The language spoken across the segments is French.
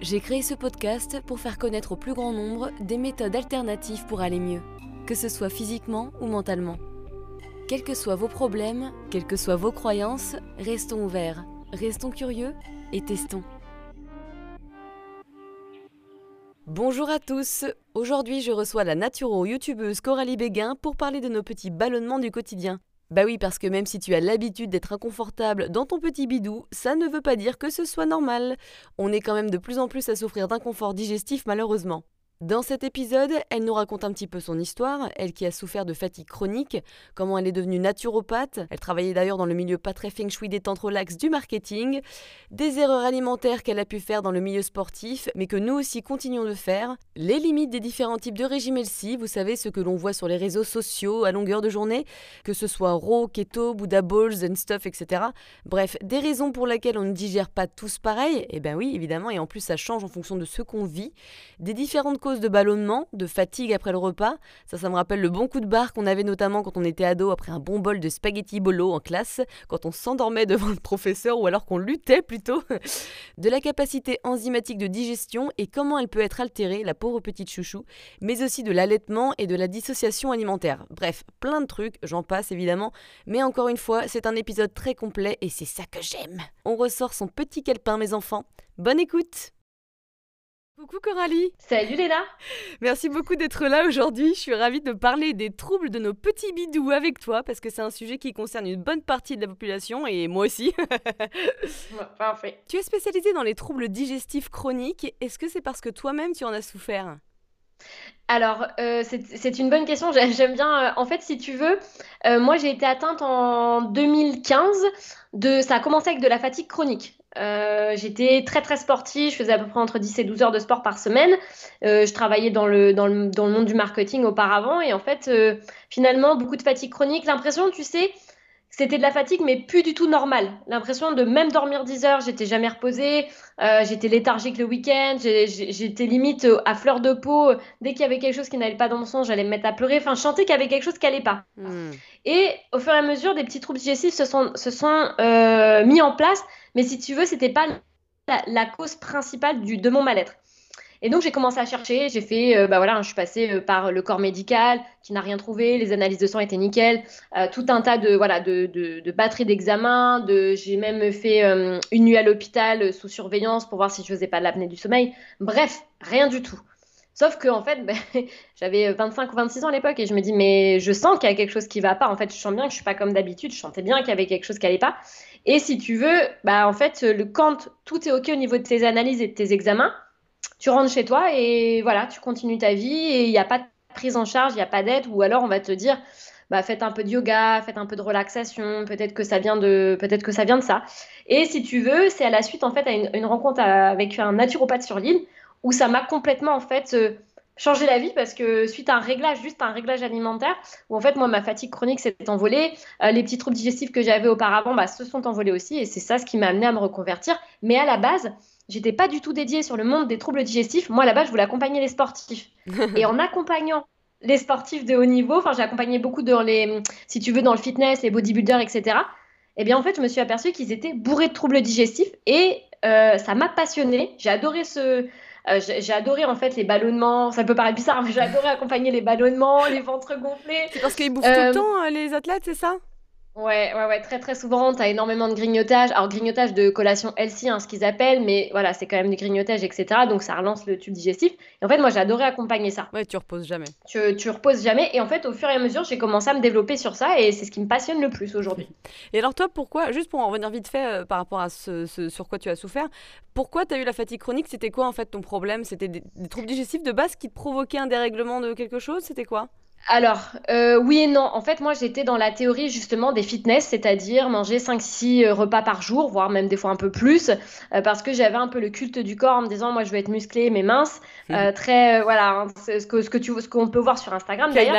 J'ai créé ce podcast pour faire connaître au plus grand nombre des méthodes alternatives pour aller mieux, que ce soit physiquement ou mentalement. Quels que soient vos problèmes, quelles que soient vos croyances, restons ouverts, restons curieux et testons. Bonjour à tous, aujourd'hui je reçois la naturo-youtubeuse Coralie Béguin pour parler de nos petits ballonnements du quotidien. Bah oui, parce que même si tu as l'habitude d'être inconfortable dans ton petit bidou, ça ne veut pas dire que ce soit normal. On est quand même de plus en plus à souffrir d'inconfort digestif malheureusement. Dans cet épisode, elle nous raconte un petit peu son histoire, elle qui a souffert de fatigue chronique, comment elle est devenue naturopathe, elle travaillait d'ailleurs dans le milieu pas très feng shui détente relax du marketing, des erreurs alimentaires qu'elle a pu faire dans le milieu sportif, mais que nous aussi continuons de faire, les limites des différents types de régimes LC, vous savez ce que l'on voit sur les réseaux sociaux à longueur de journée, que ce soit raw, keto, Buddha balls and stuff, etc. Bref, des raisons pour lesquelles on ne digère pas tous pareil, et eh ben oui, évidemment, et en plus ça change en fonction de ce qu'on vit, des différentes causes de ballonnement, de fatigue après le repas. Ça, ça me rappelle le bon coup de barre qu'on avait notamment quand on était ado après un bon bol de spaghetti bolo en classe, quand on s'endormait devant le professeur ou alors qu'on luttait plutôt. De la capacité enzymatique de digestion et comment elle peut être altérée, la pauvre petite chouchou, mais aussi de l'allaitement et de la dissociation alimentaire. Bref, plein de trucs, j'en passe évidemment, mais encore une fois, c'est un épisode très complet et c'est ça que j'aime. On ressort son petit calepin, mes enfants. Bonne écoute Coucou Coralie Salut Léna Merci beaucoup d'être là aujourd'hui. Je suis ravie de parler des troubles de nos petits bidous avec toi parce que c'est un sujet qui concerne une bonne partie de la population et moi aussi. Parfait. Tu es spécialisée dans les troubles digestifs chroniques. Est-ce que c'est parce que toi-même tu en as souffert? Alors, euh, c'est une bonne question. J'aime bien. Euh, en fait, si tu veux, euh, moi j'ai été atteinte en 2015 de. Ça a commencé avec de la fatigue chronique. Euh, j'étais très très sportive, je faisais à peu près entre 10 et 12 heures de sport par semaine. Euh, je travaillais dans le, dans, le, dans le, monde du marketing auparavant et en fait, euh, finalement, beaucoup de fatigue chronique. L'impression, tu sais, c'était de la fatigue, mais plus du tout normale. L'impression de même dormir 10 heures, j'étais jamais reposée, j'étais léthargique le week-end, j'étais limite à fleur de peau. Dès qu'il y avait quelque chose qui n'allait pas dans mon sens, j'allais me mettre à pleurer. Enfin, je sentais qu'il y avait quelque chose qui n'allait pas. Hmm. Et au fur et à mesure, des petits troubles digestifs se sont, se sont mis en place mais si tu veux, c'était pas la, cause principale de mon mal-être. Et donc j'ai commencé à chercher, j'ai fait, euh, bah voilà, je suis passée euh, par le corps médical qui n'a rien trouvé, les analyses de sang étaient nickel, euh, tout un tas de voilà de, de, de batteries d'examen, de, j'ai même fait une nuit à l'hôpital sous surveillance pour voir si je faisais pas de l'apnée du sommeil. Bref, rien du tout. Sauf que en fait, ben, j'avais 25 ou 26 ans à l'époque et je me dis mais je sens qu'il y a quelque chose qui va pas. En fait, je sens bien que je suis pas comme d'habitude. Je sentais bien qu'il y avait quelque chose qui allait pas. Et si tu veux, bah en fait, le quand tout est ok au niveau de tes analyses et de tes examens, tu rentres chez toi et voilà, tu continues ta vie et il n'y a pas de prise en charge, il n'y a pas d'aide ou alors on va te dire bah, faites un peu de yoga, faites un peu de relaxation, peut-être que ça vient de peut-être que ça vient de ça. Et si tu veux, c'est à la suite en fait à une, rencontre avec un naturopathe sur l'île où ça m'a complètement en fait euh, changé la vie parce que suite à un réglage, juste un réglage alimentaire, où en fait moi ma fatigue chronique s'est envolée, euh, les petits troubles digestifs que j'avais auparavant bah, se sont envolés aussi et c'est ça ce qui m'a amené à me reconvertir. Mais à la base, j'étais pas du tout dédiée sur le monde des troubles digestifs. Moi à la base, je voulais accompagner les sportifs. et en accompagnant les sportifs de haut niveau, enfin j'ai accompagné beaucoup dans les, si tu veux, dans le fitness, les bodybuilders, etc. Eh bien en fait, je me suis aperçue qu'ils étaient bourrés de troubles digestifs et euh, ça m'a passionnée. J'ai adoré ce, euh, j'ai adoré en fait les ballonnements. Ça peut paraître bizarre, mais j'ai adoré accompagner les ballonnements, les ventres gonflés. C'est parce qu'ils bouffent tout le euh, temps, euh, les athlètes, c'est ça? Ouais, ouais, ouais, très très souvent, tu as énormément de grignotage. Alors, grignotage de collation healthy, hein, ce qu'ils appellent, mais voilà, c'est quand même du grignotage, etc. Donc, ça relance le tube digestif. Et en fait, moi, j'ai adoré accompagner ça. Ouais, tu reposes jamais. Tu, tu reposes jamais. Et en fait, au fur et à mesure, j'ai commencé à me développer sur ça et c'est ce qui me passionne le plus aujourd'hui. Et alors, toi, pourquoi, juste pour en revenir vite fait euh, par rapport à ce, sur quoi tu as souffert, pourquoi tu as eu la fatigue chronique? C'était quoi en fait ton problème? C'était des, des troubles digestifs de base qui te provoquaient un dérèglement de quelque chose? C'était quoi? Alors, euh, oui et non. En fait, moi, j'étais dans la théorie justement des fitness, c'est-à-dire manger 5-6 euh, repas par jour, voire même des fois un peu plus, euh, parce que j'avais un peu le culte du corps en me disant, moi, je veux être musclé mais mince. Mmh. très, voilà, hein, ce que, ce que tu, ce qu'on peut voir sur Instagram d'ailleurs.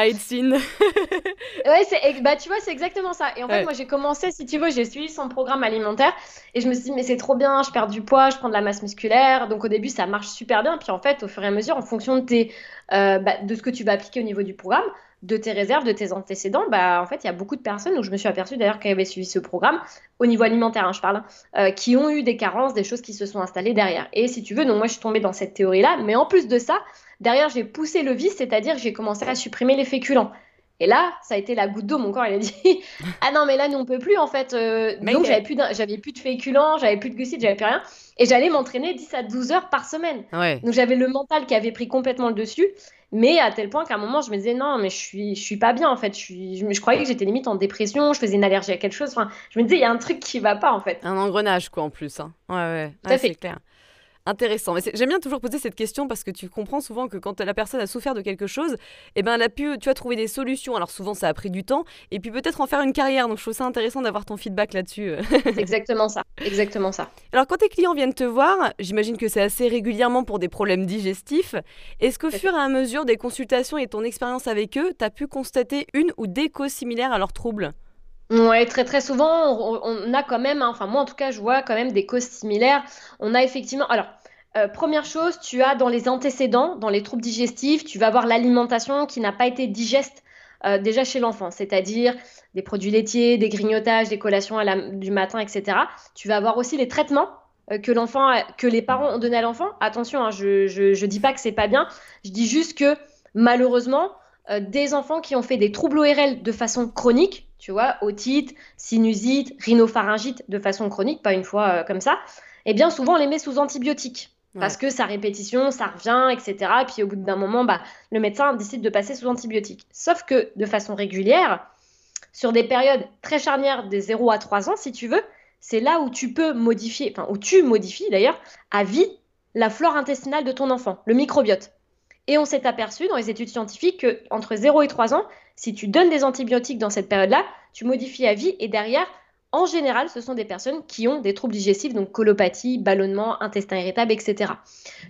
ouais, c'est, bah, tu vois, c'est exactement ça. Et en fait, moi, j'ai commencé, si tu veux, j'ai suivi son programme alimentaire et je me suis dit, mais c'est trop bien, je perds du poids, je prends de la masse musculaire. Donc, au début, ça marche super bien. Puis, en fait, au fur et à mesure, en fonction de tes euh, bah, de ce que tu vas appliquer au niveau du programme, de tes réserves, de tes antécédents, bah, en fait, il y a beaucoup de personnes, où je me suis aperçue d'ailleurs qu'elles avaient suivi ce programme, au niveau alimentaire, hein, je parle, euh, qui ont eu des carences, des choses qui se sont installées derrière. Et si tu veux, donc moi, je suis tombée dans cette théorie-là, mais en plus de ça, derrière, j'ai poussé le vice, c'est-à-dire j'ai commencé à supprimer les féculents. Et là, ça a été la goutte d'eau. Mon corps, il a dit Ah non, mais là, nous, on peut plus, en fait. Euh, donc, j'avais plus, j'avais plus de féculents, j'avais plus de glucides, j'avais plus rien. Et j'allais m'entraîner 10 à 12 heures par semaine. Donc, j'avais le mental qui avait pris complètement le dessus. Mais à tel point qu'à un moment, je me disais Non, mais je suis, je suis pas bien, en fait. Je, suis, je, croyais que j'étais limite en dépression, je faisais une allergie à quelque chose. Enfin, je me disais Il y a un truc qui va pas, en fait. Un engrenage, quoi, en plus. Hein. Ouais, ouais. ouais c'est clair. Intéressant. Mais j'aime bien toujours poser cette question parce que tu comprends souvent que quand la personne a souffert de quelque chose, eh ben, elle a pu, tu as trouvé des solutions. Alors souvent, ça a pris du temps et puis peut-être en faire une carrière. Donc je trouve ça intéressant d'avoir ton feedback là-dessus. exactement ça. Exactement ça. Alors quand tes clients viennent te voir, j'imagine que c'est assez régulièrement pour des problèmes digestifs. Est-ce qu'au fur et à mesure des consultations et ton expérience avec eux, tu as pu constater une ou des causes similaires à leurs troubles? Ouais, très très souvent, on, a quand même, hein, enfin moi en tout cas, je vois quand même des causes similaires. On a effectivement, alors euh, première chose, tu as dans les antécédents, dans les troubles digestifs, tu vas avoir l'alimentation qui n'a pas été digeste euh, déjà chez l'enfant, c'est-à-dire des produits laitiers, des grignotages, des collations du matin, etc. Tu vas avoir aussi les traitements euh, que l'enfant, que les parents ont donné à l'enfant. Attention, hein, je, je, dis pas que c'est pas bien, je dis juste que malheureusement, des enfants qui ont fait des troubles ORL de façon chronique, tu vois, otite, sinusite, rhinopharyngite de façon chronique, pas une fois comme ça, eh bien souvent on les met sous antibiotiques. Parce que sa répétition, ça revient, etc. Et puis au bout d'un moment, bah, le médecin décide de passer sous antibiotiques. Sauf que de façon régulière, sur des périodes très charnières des 0 à 3 ans, si tu veux, c'est là où tu peux modifier, enfin où tu modifies d'ailleurs, à vie, la flore intestinale de ton enfant, le microbiote. Et on s'est aperçu dans les études scientifiques que entre 0 et 3 ans, si tu donnes des antibiotiques dans cette période-là, tu modifies à vie et derrière, en général, ce sont des personnes qui ont des troubles digestifs, donc colopathie, ballonnement, intestin irritable, etc.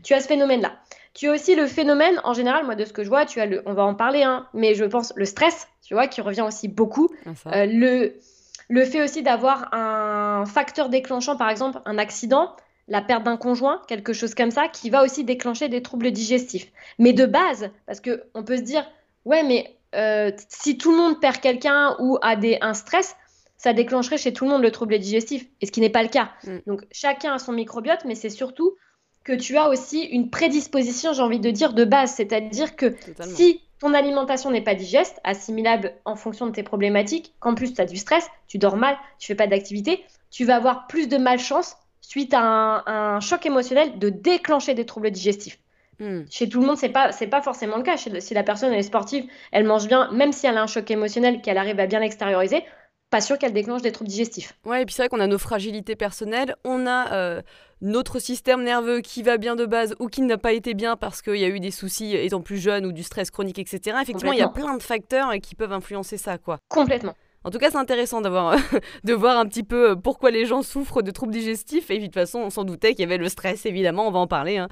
Tu as ce phénomène-là. Tu as aussi le phénomène, en général, moi de ce que je vois, tu as le, on va en parler, hein, mais je pense le stress, tu vois, qui revient aussi beaucoup. Ah, euh, le, le fait aussi d'avoir un facteur déclenchant, par exemple, un accident, la perte d'un conjoint, quelque chose comme ça, qui va aussi déclencher des troubles digestifs. Mais de base, parce qu'on peut se dire, ouais, mais euh, si tout le monde perd quelqu'un ou a des, un stress, ça déclencherait chez tout le monde le trouble digestif, et ce qui n'est pas le cas. Mm. Donc chacun a son microbiote, mais c'est surtout que tu as aussi une prédisposition, j'ai envie de dire, de base. C'est-à-dire que si ton alimentation n'est pas digeste, assimilable en fonction de tes problématiques, qu'en plus tu as du stress, tu dors mal, tu fais pas d'activité, tu vas avoir plus de malchance suite à un, choc émotionnel de déclencher des troubles digestifs. Mm. Chez tout le monde, c'est pas c'est pas forcément le cas. si la personne est sportive, elle mange bien, même si elle a un choc émotionnel, qu'elle arrive à bien l'extérioriser, pas sûr qu'elle déclenche des troubles digestifs. Ouais, et puis c'est vrai qu'on a nos fragilités personnelles, on a euh, notre système nerveux qui va bien de base ou qui n'a pas été bien parce qu'il y a eu des soucis étant plus jeune ou du stress chronique, etc. Effectivement, il y a plein de facteurs qui peuvent influencer ça, quoi. Complètement. En tout cas, c'est intéressant d'avoir, de voir un petit peu euh, pourquoi les gens souffrent de troubles digestifs. Et de toute façon, on s'en doutait qu'il y avait le stress, évidemment, on va en parler. Hein.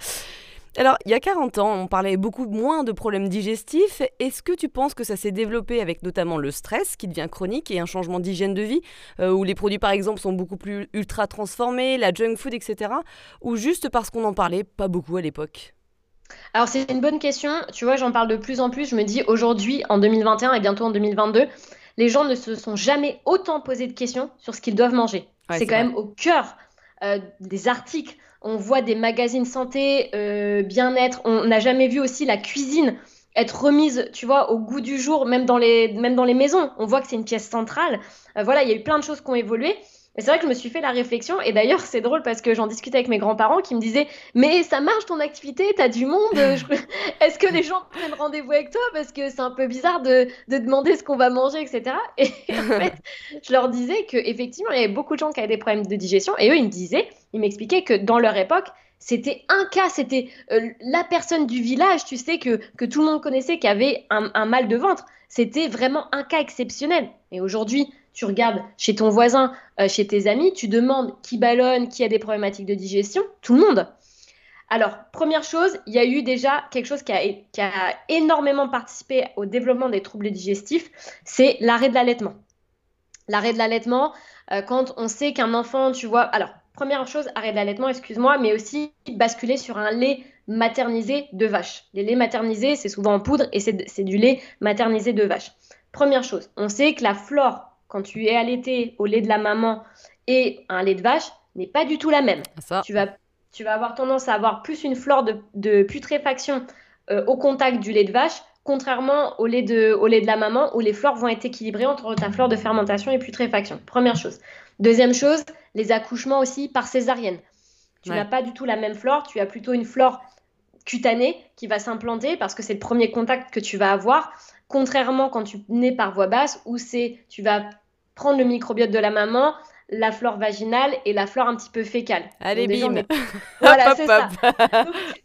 Alors, il y a 40 ans, on parlait beaucoup moins de problèmes digestifs. Est-ce que tu penses que ça s'est développé avec notamment le stress qui devient chronique et un changement d'hygiène de vie, euh, où les produits par exemple sont beaucoup plus ultra transformés, la junk food, etc. Ou juste parce qu'on en parlait pas beaucoup à l'époque? Alors c'est une bonne question, tu vois, j'en parle de plus en plus, je me dis aujourd'hui, en 2021 et bientôt en 2022, les gens ne se sont jamais autant posé de questions sur ce qu'ils doivent manger. c'est quand même au cœur euh, des articles on voit des magazines santé, euh, bien-être. On n'a jamais vu aussi la cuisine être remise, tu vois, au goût du jour, même dans les, même dans les maisons. On voit que c'est une pièce centrale. Euh, voilà, il y a eu plein de choses qui ont évolué. C'est vrai que je me suis fait la réflexion, et d'ailleurs c'est drôle parce que j'en discutais avec mes grands-parents qui me disaient Mais ça marche ton activité, t'as du monde, est-ce que les gens prennent rendez-vous avec toi Parce que c'est un peu bizarre de, de demander ce qu'on va manger, etc. Et en fait, je leur disais qu'effectivement il y avait beaucoup de gens qui avaient des problèmes de digestion, et eux ils me disaient, ils m'expliquaient que dans leur époque, C'était un cas, c'était euh, la personne du village, tu sais, que, que tout le monde connaissait, qui avait un, mal de ventre. C'était vraiment un cas exceptionnel. Et aujourd'hui, tu regardes chez ton voisin, euh, chez tes amis, tu demandes qui ballonne, qui a des problématiques de digestion, tout le monde. Alors, première chose, il y a eu déjà quelque chose qui a, énormément participé au développement des troubles digestifs, c'est l'arrêt de l'allaitement. L'arrêt de l'allaitement, euh, quand on sait qu'un enfant, tu vois, alors première chose, arrêt de l'allaitement, excuse-moi, mais aussi basculer sur un lait maternisé de vache. Les laits maternisés, c'est souvent en poudre et c'est du lait maternisé de vache. Première chose, on sait que la flore, quand tu es allaité au lait de la maman et un lait de vache, n'est pas du tout la même. Tu, vas, tu vas avoir tendance à avoir plus une flore de, putréfaction euh, au contact du lait de vache, contrairement au lait, de, au lait de la maman où les flores vont être équilibrées entre ta flore de fermentation et putréfaction. Première chose. Deuxième chose, les accouchements aussi par césarienne. Tu n'as pas du tout la même flore, tu as plutôt une flore cutanée qui va s'implanter parce que c'est le premier contact que tu vas avoir, contrairement quand tu nais par voie basse où c'est tu vas prendre le microbiote de la maman, la flore vaginale et la flore un petit peu fécale. Allez, bim Voilà, c'est ça.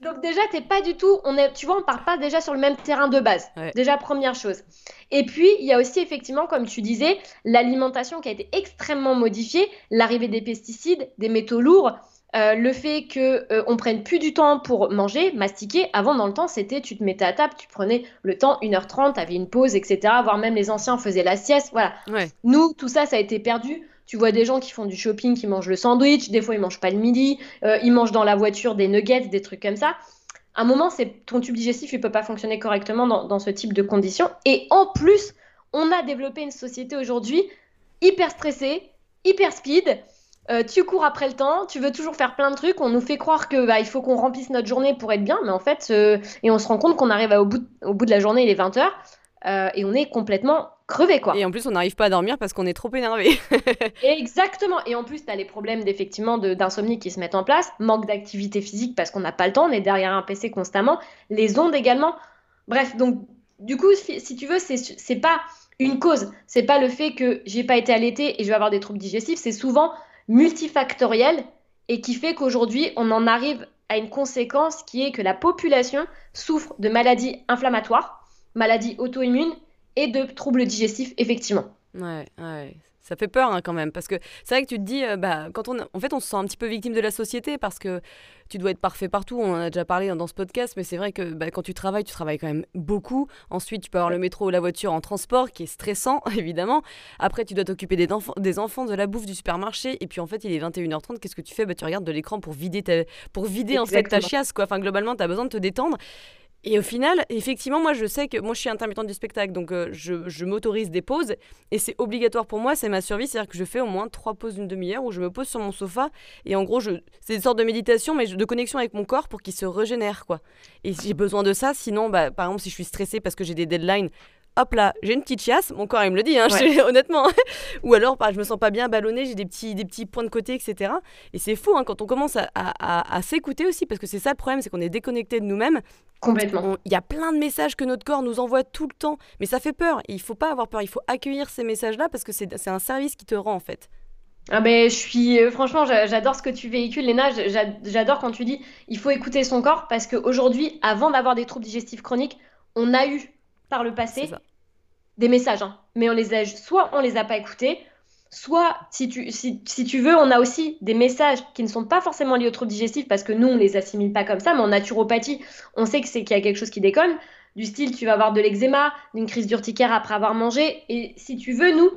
Donc, déjà, t'es pas du tout, on est, tu vois, on part pas déjà sur le même terrain de base. Déjà, première chose. Et puis, il y a aussi effectivement, comme tu disais, l'alimentation qui a été extrêmement modifiée, l'arrivée des pesticides, des métaux lourds, euh, le fait que euh, on prenne plus du temps pour manger, mastiquer. Avant, dans le temps, c'était tu te mettais à table, tu prenais le temps, 1h30, tu avais une pause, etc. Voire même les anciens faisaient la sieste. Voilà. Nous, tout ça, ça a été perdu. Tu vois des gens qui font du shopping, qui mangent le sandwich, des fois ils mangent pas le midi, euh, ils mangent dans la voiture des nuggets, des trucs comme ça. À un moment, c'est ton tube digestif, il peut pas fonctionner correctement dans, ce type de conditions. Et en plus, on a développé une société aujourd'hui hyper stressée, hyper speed. Euh, tu cours après le temps, tu veux toujours faire plein de trucs, on nous fait croire que bah, il faut qu'on remplisse notre journée pour être bien, mais en fait, euh, et on se rend compte qu'on arrive au, bout au bout de la journée, il est 20h, et on est complètement crever quoi. Et en plus, on n'arrive pas à dormir parce qu'on est trop énervé. Exactement. Et en plus, tu as les problèmes d'effectivement d'insomnie qui se mettent en place, manque d'activité physique parce qu'on n'a pas le temps, on est derrière un PC constamment, les ondes également. Bref, donc du coup, si tu veux, c'est pas une cause, c'est pas le fait que j'ai pas été allaitée et je vais avoir des troubles digestifs, c'est souvent multifactoriel et qui fait qu'aujourd'hui, on en arrive à une conséquence qui est que la population souffre de maladies inflammatoires, maladies auto-immunes et de troubles digestifs, effectivement. Ça fait peur hein, quand même, parce que c'est vrai que tu te dis, euh, bah, quand on, en fait, on se sent un petit peu victime de la société parce que tu dois être parfait partout. On en a déjà parlé dans ce podcast, mais c'est vrai que bah, quand tu travailles, tu travailles quand même beaucoup. Ensuite, tu peux avoir le métro ou la voiture en transport, qui est stressant, évidemment. Après, tu dois t'occuper des, des, enfants, de la bouffe, du supermarché. Et puis, en fait, il est 21h30. Qu'est-ce que tu fais? Bah, Tu regardes de l'écran pour vider, ta, pour vider en fait ta chiasse. Quoi. Enfin, globalement, tu as besoin de te détendre. Et au final, effectivement, moi je sais que moi je suis intermittente du spectacle, donc euh, je, m'autorise des pauses et c'est obligatoire pour moi, c'est ma survie, c'est-à-dire que je fais au moins trois pauses d'une demi-heure où je me pose sur mon sofa et en gros, c'est une sorte de méditation, mais de connexion avec mon corps pour qu'il se régénère, quoi. Et j'ai besoin de ça, sinon, bah, par exemple, si je suis stressée parce que j'ai des deadlines, hop là, j'ai une petite chiasse, mon corps il me le dit, hein, honnêtement. Ou alors, bah, je me sens pas bien ballonné, j'ai des petits, des petits points de côté, etc. Et c'est fou hein, quand on commence à, à, s'écouter aussi, parce que c'est ça le problème, c'est qu'on est déconnecté de nous-mêmes. Complètement. Il y a plein de messages que notre corps nous envoie tout le temps, mais ça fait peur. Il faut pas avoir peur, il faut accueillir ces messages-là parce que c'est un service qui te rend en fait. Ah ben, je suis euh, franchement, j'adore ce que tu véhicules, Léna. J'adore quand tu dis il faut écouter son corps parce qu'aujourd'hui, avant d'avoir des troubles digestifs chroniques, on a eu par le passé des messages, hein. mais on les a, soit on les a pas écoutés, soit si tu, si, tu veux, on a aussi des messages qui ne sont pas forcément liés aux troubles digestifs parce que nous on les assimile pas comme ça, mais en naturopathie, on sait que c'est qu'il y a quelque chose qui déconne. Du style, tu vas avoir de l'eczéma, d'une crise d'urticaire après avoir mangé, et si tu veux, nous,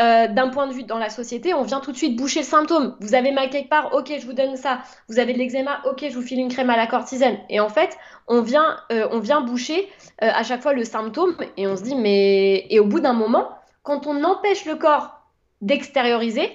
euh, d'un point de vue dans la société, on vient tout de suite boucher le symptôme. Vous avez mal quelque part, ok, je vous donne ça. Vous avez de l'eczéma, ok, je vous file une crème à la cortisone. Et en fait, on vient, euh, on vient boucher euh, à chaque fois le symptôme et on se dit, mais. Et au bout d'un moment, quand on empêche le corps d'extérioriser,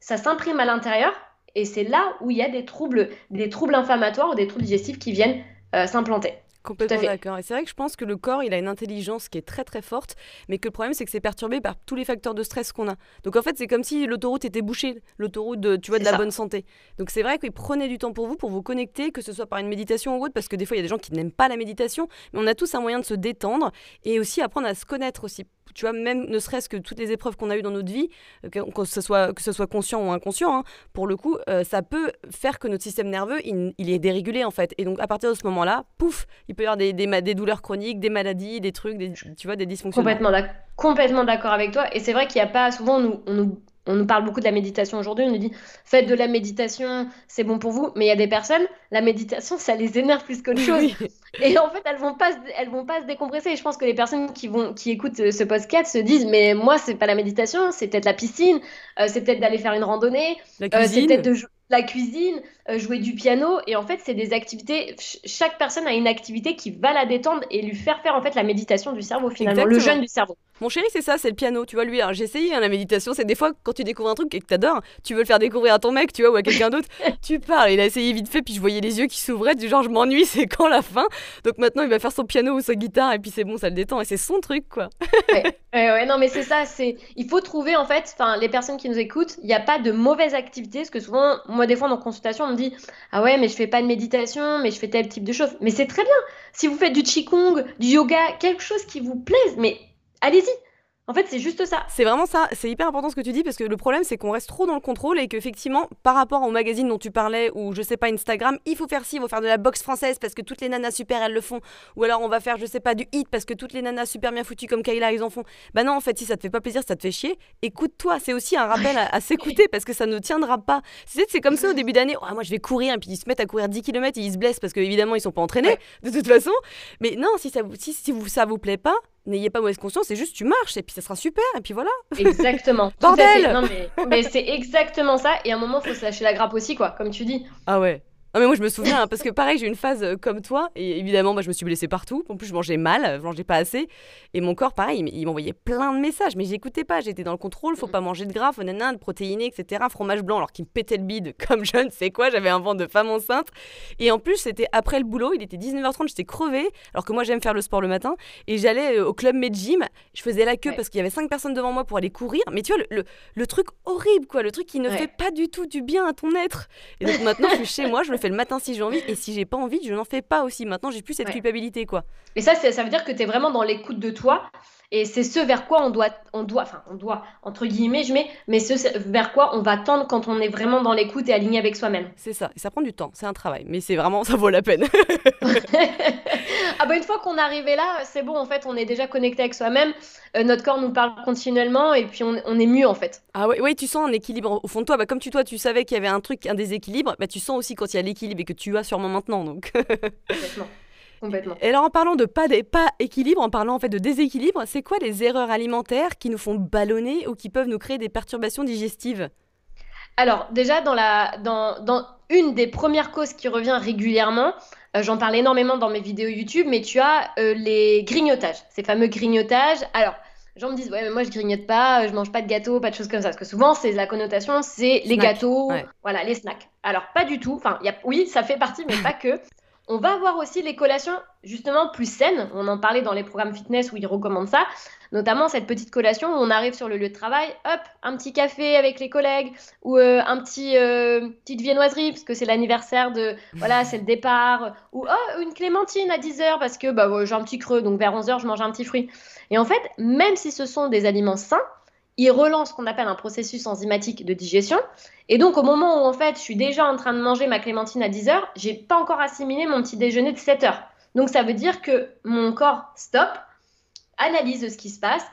ça s'imprime à l'intérieur et c'est là où il y a des troubles, des troubles inflammatoires ou des troubles digestifs qui viennent s'implanter. Complètement d'accord. Et c'est vrai que je pense que le corps, il a une intelligence qui est très très forte, mais que le problème, c'est que c'est perturbé par tous les facteurs de stress qu'on a. Donc en fait, c'est comme si l'autoroute était bouchée, l'autoroute de, tu vois, de la bonne santé. Donc c'est vrai qu'il prenait du temps pour vous, pour vous connecter, que ce soit par une méditation ou autre, parce que des fois, il y a des gens qui n'aiment pas la méditation, mais on a tous un moyen de se détendre et aussi apprendre à se connaître aussi tu vois, même ne serait-ce que toutes les épreuves qu'on a eues dans notre vie, euh, que, ce, soit, que ce soit conscient ou inconscient, hein, pour le coup, euh, ça peut faire que notre système nerveux, il, est dérégulé en fait. Et donc à partir de ce moment-là, pouf, il peut y avoir des, douleurs chroniques, des maladies, des trucs, des, tu vois, des dysfonctionnements. Complètement, d'accord avec toi. Et c'est vrai qu'il n'y a pas, souvent, on nous on nous parle beaucoup de la méditation aujourd'hui, on nous dit faites de la méditation, c'est bon pour vous, mais il y a des personnes, la méditation, ça les énerve plus qu'autre chose. Et en fait, elles vont pas, elles vont pas se décompresser. Et je pense que les personnes qui vont, qui écoutent ce podcast se disent mais moi, c'est pas la méditation, c'est peut-être la piscine, euh, c'est peut-être d'aller faire une randonnée, euh, c'est peut-être de, la cuisine, euh, jouer du piano. Et en fait, c'est des activités. chaque personne a une activité qui va la détendre et lui faire faire en fait la méditation du cerveau finalement, le jeûne du cerveau. Mon chéri, c'est ça, c'est le piano. Tu vois, lui, j'ai essayé hein, la méditation. C'est des fois quand tu découvres un truc et que t'adores, tu veux le faire découvrir à ton mec, tu vois, ou à quelqu'un d'autre. tu parles. Il a essayé vite fait, puis je voyais les yeux qui s'ouvraient, du genre je m'ennuie, c'est quand la fin? Donc maintenant, il va faire son piano ou sa guitare et puis c'est bon, ça le détend et c'est son truc, quoi. ouais. ouais, non, mais c'est ça. C'est il faut trouver en fait. Enfin, les personnes qui nous écoutent, il n'y a pas de mauvaise activité, parce que souvent moi, des fois, dans consultation, on me dit Ah ouais, mais je fais pas de méditation, mais je fais tel type de choses. Mais c'est très bien. Si vous faites du Qigong, du yoga, quelque chose qui vous plaise, mais allez-y. En fait, c'est juste ça. C'est vraiment ça. C'est hyper important ce que tu dis parce que le problème, c'est qu'on reste trop dans le contrôle et qu'effectivement, par rapport au magazine dont tu parlais ou je sais pas Instagram, il faut faire ci, il faut faire de la boxe française parce que toutes les nanas super elles le font. Ou alors on va faire, je sais pas, du hit parce que toutes les nanas super bien foutues comme Kayla ils en font. Bah non, en fait, si ça te fait pas plaisir, ça te fait chier, écoute-toi. C'est aussi un rappel à, s'écouter parce que ça ne tiendra pas. C'est comme ça au début d'année. Oh, moi je vais courir et puis ils se mettent à courir 10 km et ils se blessent parce qu'évidemment ils sont pas entraînés de toute façon. Mais non, si ça, si, ça vous plaît pas, n'ayez pas mauvaise conscience, c'est juste tu marches et puis ça sera super et puis voilà. Exactement. Bordel Non mais, mais c'est exactement ça et à un moment faut se lâcher la grappe aussi quoi, comme tu dis. Ah ouais. Non mais moi je me souviens hein, parce que pareil j'ai eu une phase euh, comme toi et évidemment moi je me suis blessée partout. En plus je mangeais mal, je mangeais pas assez et mon corps pareil il m'envoyait plein de messages mais j'écoutais pas. J'étais dans le contrôle, faut pas manger de gras, faut nanana, de protéines etc. Fromage blanc alors qu'il me pétait le bide comme je ne sais quoi. J'avais un ventre de femme enceinte et en plus c'était après le boulot, il était 19h30, j'étais crevée alors que moi j'aime faire le sport le matin et j'allais euh, au club Med Gym. Je faisais la queue parce qu'il y avait cinq personnes devant moi pour aller courir. Mais tu vois le, le, truc horrible quoi, le truc qui ne fait pas du tout du bien à ton être. Et donc maintenant je suis chez moi, je le fais le matin si j'ai envie et si j'ai pas envie, je n'en fais pas aussi. Maintenant, j'ai plus cette culpabilité, quoi. Et ça, ça veut dire que tu es vraiment dans l'écoute de toi. Et c'est ce vers quoi on doit, on doit, enfin, on doit, entre guillemets, je mets, mais ce vers quoi on va tendre quand on est vraiment dans l'écoute et aligné avec soi-même. C'est ça. Et ça prend du temps. C'est un travail. Mais c'est vraiment, ça vaut la peine. ah bah une fois qu'on est arrivé là, c'est bon, en fait, on est déjà connecté avec soi-même. Euh, notre corps nous parle continuellement et puis on, on, est mieux, en fait. Ah oui, oui, tu sens un équilibre au fond de toi. Bah, comme tu, toi, tu savais qu'il y avait un truc, un déséquilibre, bah, tu sens aussi quand il y a l'équilibre et que tu as sûrement maintenant. Donc. Complètement. Complètement. Et alors en parlant de pas, pas équilibre, en parlant en fait de déséquilibre, c'est quoi les erreurs alimentaires qui nous font ballonner ou qui peuvent nous créer des perturbations digestives? Alors déjà dans, la, dans, dans une des premières causes qui revient régulièrement, euh, j'en parle énormément dans mes vidéos YouTube, mais tu as euh, les grignotages, ces fameux grignotages. Alors les gens me disent ouais mais moi je grignote pas, je mange pas de gâteau, pas de choses comme ça parce que souvent c'est la connotation c'est les gâteaux, voilà les snacks. Alors pas du tout, enfin y a, oui ça fait partie mais pas que. On va avoir aussi les collations justement plus saines. On en parlait dans les programmes fitness où ils recommandent ça. Notamment cette petite collation où on arrive sur le lieu de travail, hop, un petit café avec les collègues ou euh, un petit euh, petite viennoiserie parce que c'est l'anniversaire de voilà, c'est le départ ou oh, une clémentine à 10h parce que bah, j'ai un petit creux donc vers 11h je mange un petit fruit. Et en fait, même si ce sont des aliments sains, ils relancent ce qu'on appelle un processus enzymatique de digestion. Et donc, au moment où en fait, je suis déjà en train de manger ma clémentine à 10 heures, j'ai pas encore assimilé mon petit déjeuner de 7 heures. Donc, ça veut dire que mon corps stop, analyse ce qui se passe,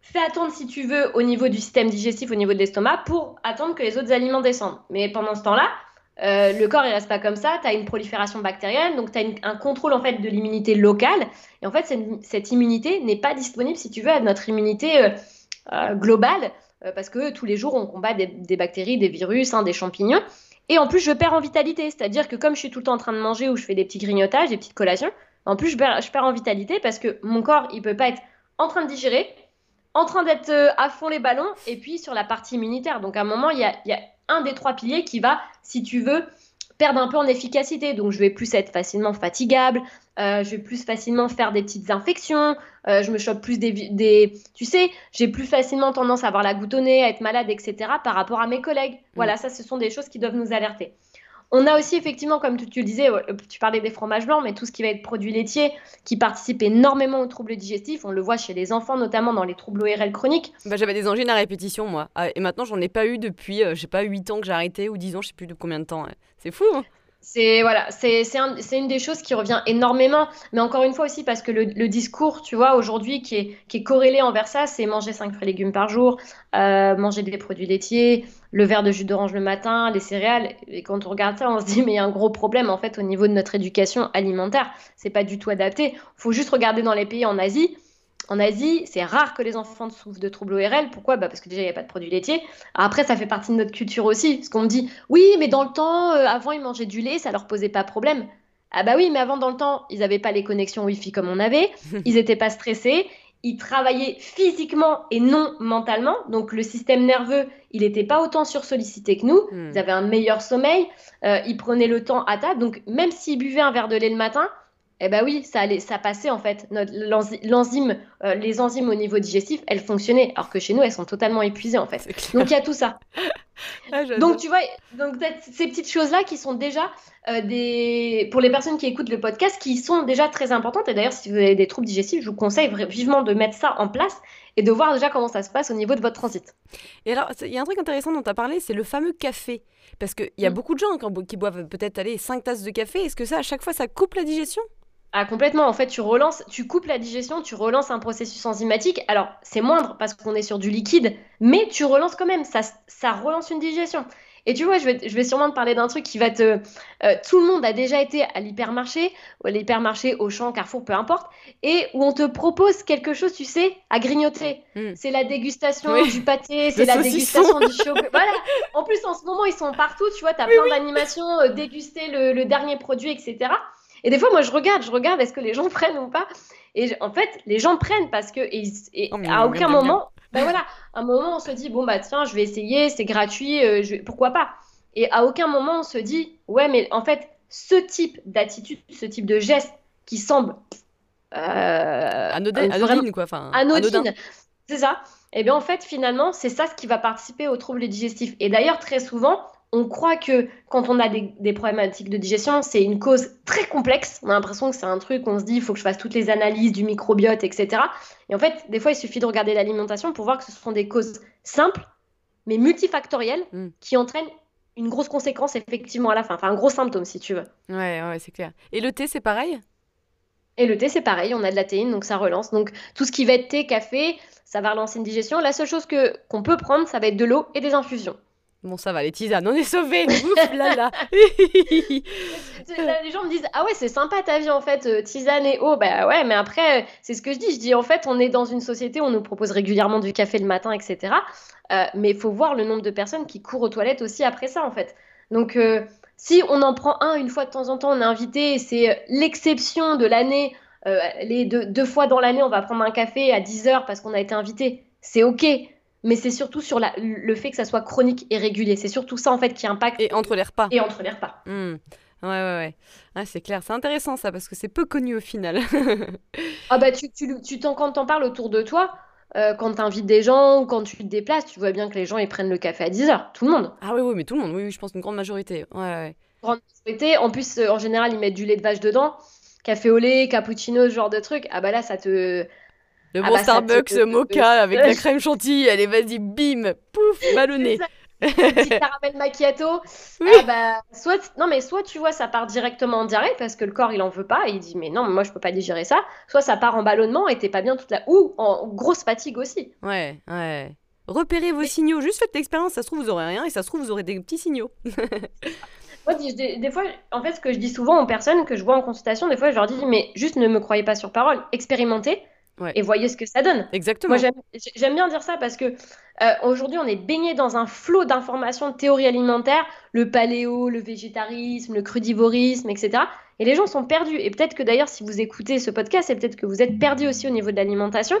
fait attendre si tu veux au niveau du système digestif, au niveau de l'estomac, pour attendre que les autres aliments descendent. Mais pendant ce temps-là, euh, le corps il reste pas comme ça, tu as une prolifération bactérienne, donc tu as un contrôle en fait de l'immunité locale. Et en fait, cette, immunité n'est pas disponible si tu veux à notre immunité euh, globale, euh, parce que tous les jours, on combat des, bactéries, des virus, hein, des champignons. Et en plus, je perds en vitalité, c'est-à-dire que comme je suis tout le temps en train de manger ou je fais des petits grignotages, des petites collations, en plus, je perds, je perds en vitalité parce que mon corps, il peut pas être en train de digérer, en train d'être euh, à fond les ballons, et puis sur la partie immunitaire. Donc à un moment, il y a, y a un des trois piliers qui va, si tu veux, perdre un peu en efficacité. Donc, je vais plus être facilement fatigable, euh, je vais plus facilement faire des petites infections, euh, je me chope plus des, Tu sais, j'ai plus facilement tendance à avoir la goutte au nez, à être malade, etc. par rapport à mes collègues. Mm. Voilà, ça, ce sont des choses qui doivent nous alerter. On a aussi effectivement, comme tu, le disais, tu parlais des fromages blancs, mais tout ce qui va être produits laitiers, qui participe énormément aux troubles digestifs. On le voit chez les enfants, notamment dans les troubles ORL chroniques. Bah, J'avais des angines à répétition, moi. Ah, et maintenant, j'en ai pas eu depuis, euh, je sais pas, 8 ans que j'ai arrêté, ou 10 ans, je sais plus de combien de temps. C'est fou, hein c'est voilà, c'est une des choses qui revient énormément, mais encore une fois aussi parce que le, discours, tu vois, aujourd'hui qui est, qui est corrélé envers ça, c'est manger 5 fruits et légumes par jour, euh, manger des produits laitiers, le verre de jus d'orange le matin, les céréales. Et quand on regarde ça, on se dit mais il y a un gros problème en fait au niveau de notre éducation alimentaire. C'est pas du tout adapté. Faut juste regarder dans les pays en Asie en Asie, c'est rare que les enfants souffrent de troubles ORL. Pourquoi? Bah Parce que déjà, il n'y a pas de produits laitiers. Après, ça fait partie de notre culture aussi. Parce qu'on me dit, oui, mais dans le temps, euh, avant, ils mangeaient du lait, ça leur posait pas problème. Ah bah oui, mais avant, dans le temps, ils n'avaient pas les connexions Wi-Fi comme on avait. Ils n'étaient pas stressés. Ils travaillaient physiquement et non mentalement. Donc, le système nerveux, il n'était pas autant sursollicité que nous. Hmm. Ils avaient un meilleur sommeil. Euh, ils prenaient le temps à table. Donc, même s'ils buvaient un verre de lait le matin, eh ben oui, ça allait, ça passait en fait. L'enzyme, euh, les enzymes au niveau digestif, elles fonctionnaient, alors que chez nous, elles sont totalement épuisées en fait. Donc il y a tout ça. Ah, donc tu vois, donc ces petites choses-là qui sont déjà euh, des, pour les personnes qui écoutent le podcast, qui sont déjà très importantes. Et d'ailleurs, si vous avez des troubles digestifs, je vous conseille vivement de mettre ça en place et de voir déjà comment ça se passe au niveau de votre transit. Et alors, il y a un truc intéressant dont tu as parlé, c'est le fameux café. Parce qu'il y a mm. beaucoup de gens qui boivent peut-être aller 5 tasses de café. Est-ce que ça, à chaque fois, ça coupe la digestion? Ah, complètement. En fait, tu relances, tu coupes la digestion, tu relances un processus enzymatique. Alors, c'est moindre parce qu'on est sur du liquide, mais tu relances quand même. Ça, ça relance une digestion. Et tu vois, je vais, je vais sûrement te parler d'un truc qui va te. Euh, tout le monde a déjà été à l'hypermarché, ou à l'hypermarché, au champ, Carrefour, peu importe, et où on te propose quelque chose, tu sais, à grignoter. Hmm. C'est la dégustation du pâté, c'est la dégustation du chocolat. Voilà. En plus, en ce moment, ils sont partout, tu vois, tu as plein d'animations, euh, déguster le, le dernier produit, etc. Et des fois, moi, je regarde, je regarde, est-ce que les gens prennent ou pas? Et en fait, les gens prennent parce que, et, oh, à aucun moment, ben voilà, à un moment, on se dit, bon, bah tiens, je vais essayer, c'est gratuit, euh, je... pourquoi pas? Et à aucun moment, on se dit, ouais, mais en fait, ce type d'attitude, ce type de geste qui semble. Euh, anodine, quoi. Enfin, anodine. C'est ça? Et eh bien, en fait, finalement, c'est ça ce qui va participer aux troubles digestifs. Et d'ailleurs, très souvent, on croit que quand on a des, problématiques de digestion, c'est une cause très complexe. On a l'impression que c'est un truc, on se dit, il faut que je fasse toutes les analyses du microbiote, etc. Et en fait, des fois, il suffit de regarder l'alimentation pour voir que ce sont des causes simples, mais multifactorielles, mm. qui entraînent une grosse conséquence effectivement à la fin. Enfin, un gros symptôme, si tu veux. Ouais, ouais, c'est clair. Et le thé, c'est pareil? Et le thé, c'est pareil. On a de la théine, donc ça relance. Donc, tout ce qui va être thé, café, ça va relancer une digestion. La seule chose que qu'on peut prendre, ça va être de l'eau et des infusions. Bon, ça va, les tisanes, on est sauvés. là là. les gens me disent Ah ouais, c'est sympa ta vie en fait, euh, tisane et eau. Bah ouais, mais après, c'est ce que je dis. Je dis en fait, on est dans une société on nous propose régulièrement du café le matin, etc. Euh, mais il faut voir le nombre de personnes qui courent aux toilettes aussi après ça en fait. Donc, euh, si on en prend un une fois de temps en temps, on est invité, c'est l'exception de l'année. les deux, deux fois dans l'année, on va prendre un café à 10 heures parce qu'on a été invité. C'est OK mais c'est surtout sur la, le fait que ça soit chronique et régulier. C'est surtout ça en fait qui impacte. Et entre les repas. Et entre les repas. Hmm. Ouais, ouais, ouais. Ah, c'est clair, c'est intéressant ça parce que c'est peu connu au final. ah bah tu, tu, tu quand t'en parles autour de toi, euh, quand tu invites des gens ou quand tu te déplaces, tu vois bien que les gens ils prennent le café à 10h, tout le monde. Ah oui, oui, mais tout le monde, oui, oui je pense une grande majorité. Ouais, ouais. Grande majorité, en plus euh, en général ils mettent du lait de vache dedans, café au lait, cappuccino, ce genre de truc. Ah bah là ça te le ah bon bah, Starbucks mocha avec la crème chantilly, allez, vas-y, bim, pouf, ballonné. Petit caramel macchiato. Ah bah, soit, non, mais soit tu vois, ça part directement en diarrhée parce que le corps il en veut pas. Et il dit, mais non, moi je peux pas digérer ça. Soit ça part en ballonnement et t'es pas bien toute la. Ou en grosse fatigue aussi. Ouais, ouais. Repérez vos signaux, juste faites l'expérience. Ça se trouve, vous aurez rien et ça se trouve, vous aurez des petits signaux. Moi, des, des, fois, en fait, ce que je dis souvent aux personnes que je vois en consultation, des fois, je leur dis, mais juste ne me croyez pas sur parole, expérimentez et voyez ce que ça donne. Exactement. Moi, j'aime bien dire ça parce que euh, aujourd'hui, on est baigné dans un flot d'informations de théorie alimentaire, le paléo, le végétarisme, le crudivorisme, etc. Et les gens sont perdus. Et peut-être que d'ailleurs, si vous écoutez ce podcast, c'est peut-être que vous êtes perdus aussi au niveau de l'alimentation.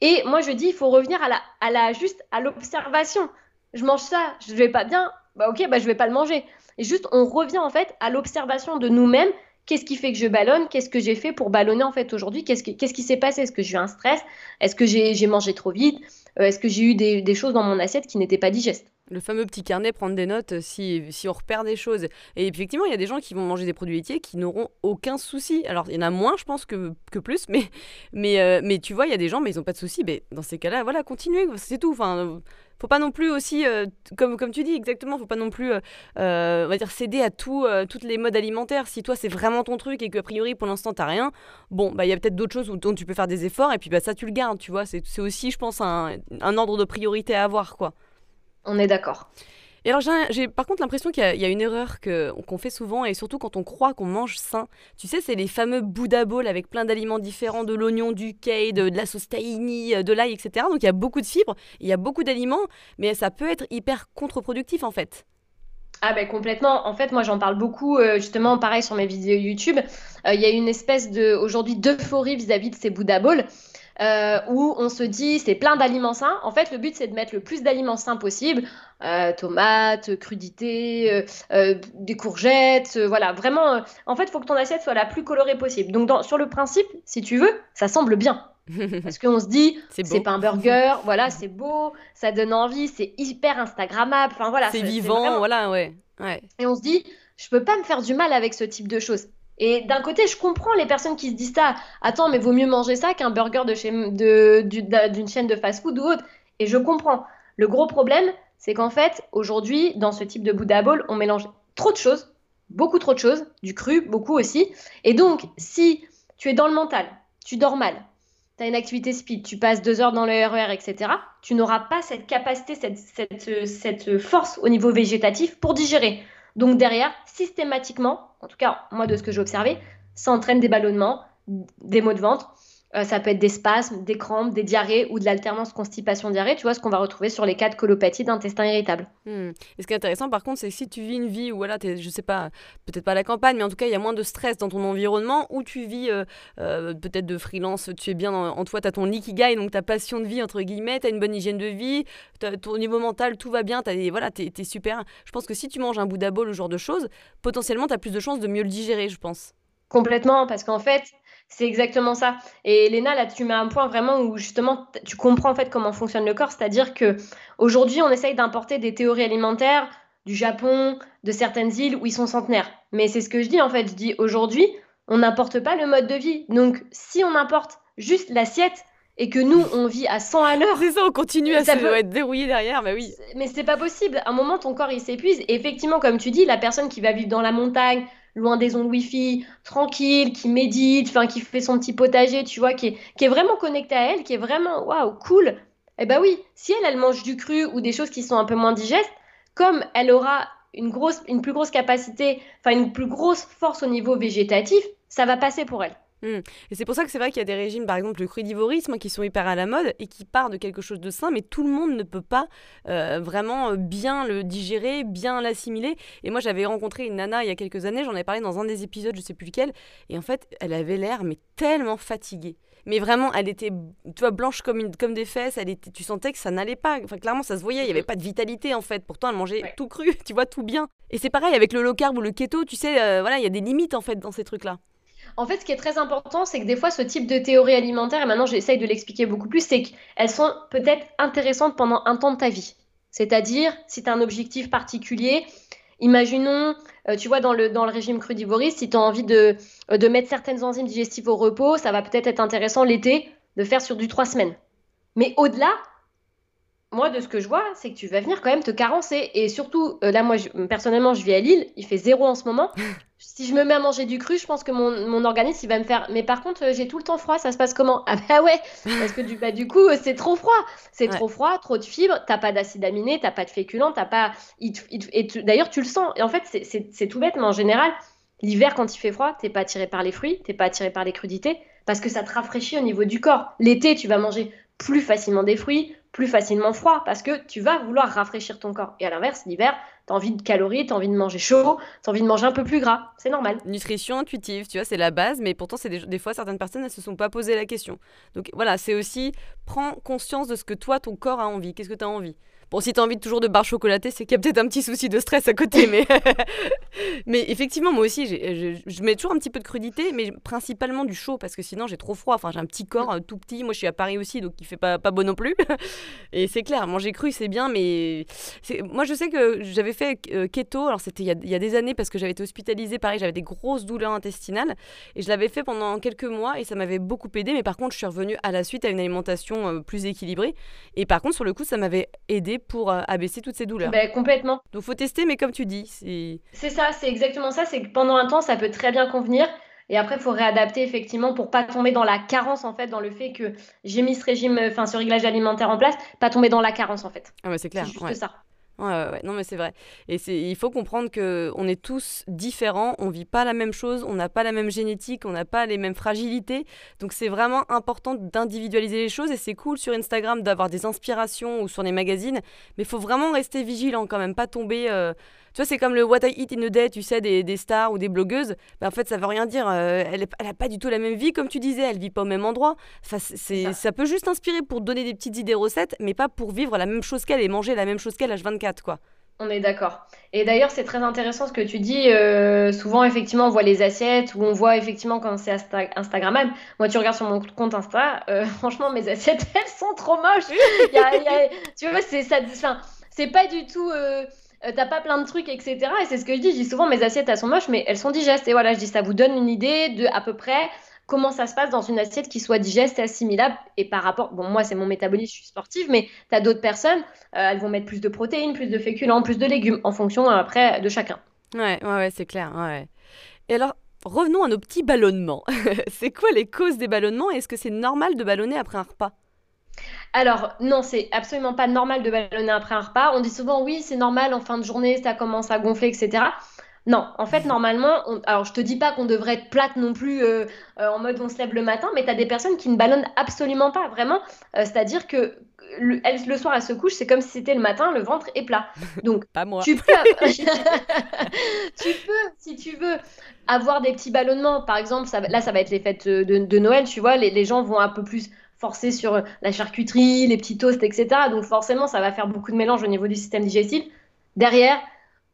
Et moi, je dis, il faut revenir à la, à la juste à l'observation. Je mange ça, je vais pas bien, bah ok, bah je vais pas le manger. Et juste, on revient en fait à l'observation de nous-mêmes Qu'est-ce qui fait que je ballonne? Qu'est-ce que j'ai fait pour ballonner en fait aujourd'hui? Qu'est-ce qui, s'est passé? Est-ce que j'ai eu un stress? Est-ce que j'ai mangé trop vite? Euh, Est-ce que j'ai eu des, choses dans mon assiette qui n'étaient pas digestes? Le fameux petit carnet, prendre des notes si, si on repère des choses. Et effectivement, il y a des gens qui vont manger des produits laitiers qui n'auront aucun souci. Alors, il y en a moins, je pense, que, plus, mais, mais, tu vois, il y a des gens, mais ils n'ont pas de souci. Mais dans ces cas-là, voilà, continuez, c'est tout. Faut pas non plus aussi, euh, comme, comme tu dis exactement, faut pas non plus, euh, euh, on va dire, céder à tout, toutes les modes alimentaires. Si toi c'est vraiment ton truc et que a priori pour l'instant t'as rien, bon, bah il y a peut-être d'autres choses dont tu peux faire des efforts et puis bah ça tu le gardes, tu vois. C'est aussi, je pense, un, un ordre de priorité à avoir, quoi. On est d'accord. Et alors, j'ai par contre l'impression qu'il y, a une erreur qu'on fait souvent, et surtout quand on croit qu'on mange sain. Tu sais, c'est les fameux Buddha Bowl avec plein d'aliments différents, de l'oignon, du kale, de, la sauce tahini, euh, de l'ail, etc. Donc il y a beaucoup de fibres, il y a beaucoup d'aliments, mais ça peut être hyper contre-productif en fait. Ah ben complètement. En fait, moi j'en parle beaucoup, euh, justement, pareil sur mes vidéos YouTube. Euh, il y a une espèce de aujourd'hui d'euphorie vis-à-vis de ces Buddha Bowls. Euh, où on se dit c'est plein d'aliments sains. En fait, le but c'est de mettre le plus d'aliments sains possible, euh, tomates, crudités, euh, des courgettes, voilà. Vraiment, en fait, il faut que ton assiette soit la plus colorée possible. Donc, sur le principe, si tu veux, ça semble bien. Parce qu'on se dit, c'est pas un burger, voilà, c'est beau, ça donne envie, c'est hyper Instagrammable, enfin voilà. C'est vivant, voilà, ouais. ouais. Et on se dit, je peux pas me faire du mal avec ce type de choses. Et d'un côté, je comprends les personnes qui se disent ça. Attends, mais vaut mieux manger ça qu'un burger de chez, de, d'une chaîne de fast-food ou autre. Et je comprends. Le gros problème, c'est qu'en fait, aujourd'hui, dans ce type de Buddha Bowl, on mélange trop de choses, beaucoup trop de choses, du cru, beaucoup aussi. Et donc, si tu es dans le mental, tu dors mal, tu as une activité speed, tu passes deux heures dans le RER, etc., tu n'auras pas cette capacité, cette, cette, cette force au niveau végétatif pour digérer. Donc derrière, systématiquement, en tout cas moi de ce que j'ai observé, ça entraîne des ballonnements, des maux de ventre, euh, ça peut être des spasmes, des crampes, des diarrhées ou de l'alternance constipation-diarrhée, tu vois, ce qu'on va retrouver sur les cas de colopathie d'intestin irritable. Hmm. Et ce qui est intéressant par contre, c'est que si tu vis une vie où, voilà, es, je sais pas, peut-être pas à la campagne, mais en tout cas, il y a moins de stress dans ton environnement, où tu vis euh, euh, peut-être de freelance, tu es bien en, toi, tu as ton ikigai, donc ta passion de vie, entre guillemets, tu as une bonne hygiène de vie, ton niveau mental, tout va bien, voilà, tu es, super. Je pense que si tu manges un Bouddha Bowl, le genre de choses, potentiellement, tu as plus de chances de mieux le digérer, je pense. Complètement, parce qu'en fait, c'est exactement ça. Et Léna, là, tu mets un point vraiment où justement tu comprends en fait comment fonctionne le corps, c'est-à-dire que aujourd'hui, on essaye d'importer des théories alimentaires du Japon, de certaines îles où ils sont centenaires. Mais c'est ce que je dis en fait. Je dis aujourd'hui, on n'importe pas le mode de vie. Donc, si on importe juste l'assiette et que nous, on vit à 100 à l'heure. C'est ça, on continue à se être dérouillé derrière, bah oui. Mais c'est pas possible. À un moment, ton corps, il s'épuise. Et effectivement, comme tu dis, la personne qui va vivre dans la montagne, loin des ondes Wi-Fi, tranquille, qui médite, enfin qui fait son petit potager, tu vois, qui est, qui est vraiment connecté à elle, qui est vraiment waouh, cool. Eh ben oui, si elle, elle mange du cru ou des choses qui sont un peu moins digestes, comme elle aura une, grosse, une plus grosse capacité, enfin une plus grosse force au niveau végétatif, ça va passer pour elle. Mmh. Et c'est pour ça que c'est vrai qu'il y a des régimes, par exemple le crudivorisme, qui sont hyper à la mode et qui partent de quelque chose de sain, mais tout le monde ne peut pas euh, vraiment euh, bien le digérer, bien l'assimiler. Et moi, j'avais rencontré une nana il y a quelques années, j'en ai parlé dans un des épisodes, je sais plus lequel, et en fait, elle avait l'air mais tellement fatiguée. Mais vraiment, elle était, tu vois, blanche comme, une, comme des fesses. Elle était, tu sentais que ça n'allait pas. Enfin, clairement, ça se voyait. Il n'y avait pas de vitalité en fait. Pourtant, elle mangeait tout cru, tu vois, tout bien. Et c'est pareil avec le low carb ou le keto. Tu sais, euh, voilà, il y a des limites en fait dans ces trucs-là. En fait, ce qui est très important, c'est que des fois, ce type de théorie alimentaire, et maintenant j'essaye de l'expliquer beaucoup plus, c'est qu'elles sont peut-être intéressantes pendant un temps de ta vie. C'est-à-dire, si tu as un objectif particulier, imaginons, euh, tu vois, dans le, dans le régime crudivoriste, si tu as envie de, euh, de mettre certaines enzymes digestives au repos, ça va peut-être être intéressant l'été de faire sur du trois semaines. Mais au-delà, moi, de ce que je vois, c'est que tu vas venir quand même te carencer. Et surtout, euh, là, moi, personnellement, je vis à Lille, il fait zéro en ce moment. si je me mets à manger du cru, je pense que mon, mon organisme, il va me faire. Mais par contre, euh, j'ai tout le temps froid, ça se passe comment? Ah bah ouais Parce que du, bah, du coup, c'est trop froid. C'est trop froid, trop de fibres, t'as pas d'acide aminé, t'as pas de féculents, t'as pas. et d'ailleurs, tu le sens. Et en fait, c'est tout bête, mais en général, l'hiver, quand il fait froid, t'es pas attiré par les fruits, t'es pas attiré par les crudités, parce que ça te rafraîchit au niveau du corps. L'été, tu vas manger plus facilement des fruits, plus facilement froid parce que tu vas vouloir rafraîchir ton corps. Et à l'inverse, l'hiver, tu as envie de calories, tu as envie de manger chaud, tu as envie de manger un peu plus gras. C'est normal. Nutrition intuitive, tu vois, c'est la base, mais pourtant, c'est des, fois, certaines personnes ne se sont pas posé la question. Donc voilà, c'est aussi prends conscience de ce que toi, ton corps a envie. Qu'est-ce que tu as envie? Bon, si t'as envie de toujours de barres chocolatées, c'est qu'il y a peut-être un petit souci de stress à côté. Mais, mais effectivement, moi aussi, je, mets toujours un petit peu de crudité, mais principalement du chaud, parce que sinon j'ai trop froid. Enfin, j'ai un petit corps euh, tout petit. Moi, je suis à Paris aussi, donc il fait pas, pas beau non plus. Et c'est clair, manger cru, c'est bien, mais moi, je sais que j'avais fait euh, keto. Alors, c'était il, y a des années, parce que j'avais été hospitalisée. Pareil, j'avais des grosses douleurs intestinales. Et je l'avais fait pendant quelques mois, et ça m'avait beaucoup aidé. Mais par contre, je suis revenue à la suite à une alimentation euh, plus équilibrée. Et par contre, sur le coup, ça m'avait aidé pour abaisser toutes ces douleurs. Ben, complètement. Donc, faut tester, mais comme tu dis, c'est. C'est ça, c'est exactement ça. C'est que pendant un temps, ça peut très bien convenir. Et après, il faut réadapter effectivement pour pas tomber dans la carence en fait, dans le fait que j'ai mis ce régime, enfin ce réglage alimentaire en place, pas tomber dans la carence en fait. Ah c'est clair. C'est juste ça. Ouais, non mais c'est vrai. Et il faut comprendre que on est tous différents, on vit pas la même chose, on n'a pas la même génétique, on n'a pas les mêmes fragilités. Donc c'est vraiment important d'individualiser les choses et c'est cool sur Instagram d'avoir des inspirations ou sur les magazines, mais il faut vraiment rester vigilant quand même, pas tomber. Euh, tu vois, c'est comme le What I Eat in a Day, tu sais, des, des stars ou des blogueuses. Ben, en fait, ça veut rien dire. Euh, elle n'a pas du tout la même vie, comme tu disais. Elle vit pas au même endroit. Enfin, c'est, ça. peut juste inspirer pour donner des petites idées recettes, mais pas pour vivre la même chose qu'elle et manger la même chose qu'elle H24, quoi. On est d'accord. Et d'ailleurs, c'est très intéressant ce que tu dis. Euh, souvent, effectivement, on voit les assiettes ou on voit effectivement quand c'est Insta Instagrammable. Moi, tu regardes sur mon compte Insta, euh, franchement, mes assiettes, elles sont trop moches. tu vois, c'est ça. c'est pas du tout. Euh, t'as pas plein de trucs, etc. Et c'est ce que je dis. Je dis souvent, mes assiettes, elles sont moches, mais elles sont digestes. Et voilà, je dis, ça vous donne une idée de à peu près comment ça se passe dans une assiette qui soit digeste et assimilable. Et par rapport, bon, moi, c'est mon métabolisme, je suis sportive, mais tu as d'autres personnes, euh, elles vont mettre plus de protéines, plus de féculents, plus de légumes, en fonction euh, après de chacun. Ouais, ouais, ouais c'est clair. Et alors, revenons à nos petits ballonnements. c'est quoi les causes des ballonnements Est-ce que c'est normal de ballonner après un repas? Alors, non, c'est absolument pas normal de ballonner après un repas. On dit souvent, oui, c'est normal, en fin de journée, ça commence à gonfler, etc. Non, en fait, normalement, alors je te dis pas qu'on devrait être plate non plus euh, euh, en mode on se lève le matin, mais tu as des personnes qui ne ballonnent absolument pas, vraiment. Euh, c'est-à-dire que le, le, soir, elle se couche, c'est comme si c'était le matin, le ventre est plat. Donc, pas moi. Tu peux, tu peux, si tu veux, avoir des petits ballonnements. Par exemple, ça, là, ça va être les fêtes de, Noël, tu vois, les, les gens vont un peu plus forcer sur la charcuterie, les petits toasts, etc. Donc forcément, ça va faire beaucoup de mélange au niveau du système digestif. Derrière,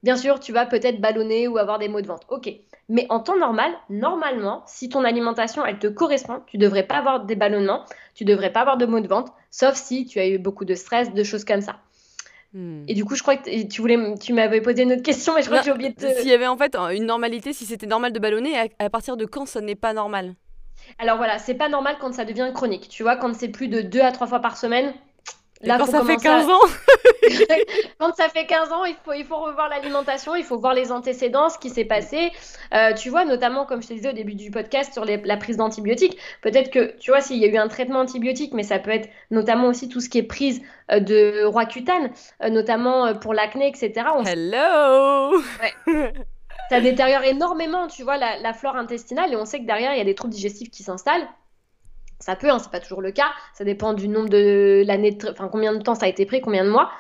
bien sûr, tu vas peut-être ballonner ou avoir des maux de ventre. Ok. Mais en temps normal, normalement, si ton alimentation, elle te correspond, tu devrais pas avoir des ballonnements, tu devrais pas avoir de maux de ventre, sauf si tu as eu beaucoup de stress, de choses comme ça. Hmm. Et du coup, je crois que tu voulais, tu m'avais posé une autre question, mais je crois que j'ai oublié de. S'il y avait en fait une normalité, si c'était normal de ballonner, à partir de quand ça n'est pas normal? Alors voilà, c'est pas normal quand ça devient chronique. Tu vois, quand c'est plus de 2 à 3 fois par semaine. Là, quand ça fait 15 ans Quand ça fait 15 ans, il faut, il faut revoir l'alimentation, il faut voir les antécédents, ce qui s'est passé. Euh, tu vois, notamment, comme je te disais au début du podcast, sur la prise d'antibiotiques. Peut-être que, tu vois, s'il y a eu un traitement antibiotique, mais ça peut être notamment aussi tout ce qui est prise euh, de roi cutane, euh, notamment pour l'acné, etc. Hello ça détériore énormément, tu vois, la, flore intestinale et on sait que derrière, il y a des troubles digestifs qui s'installent. Ça peut, hein, c'est pas toujours le cas. Ça dépend du nombre de l'année, enfin combien de temps ça a été pris, combien de mois.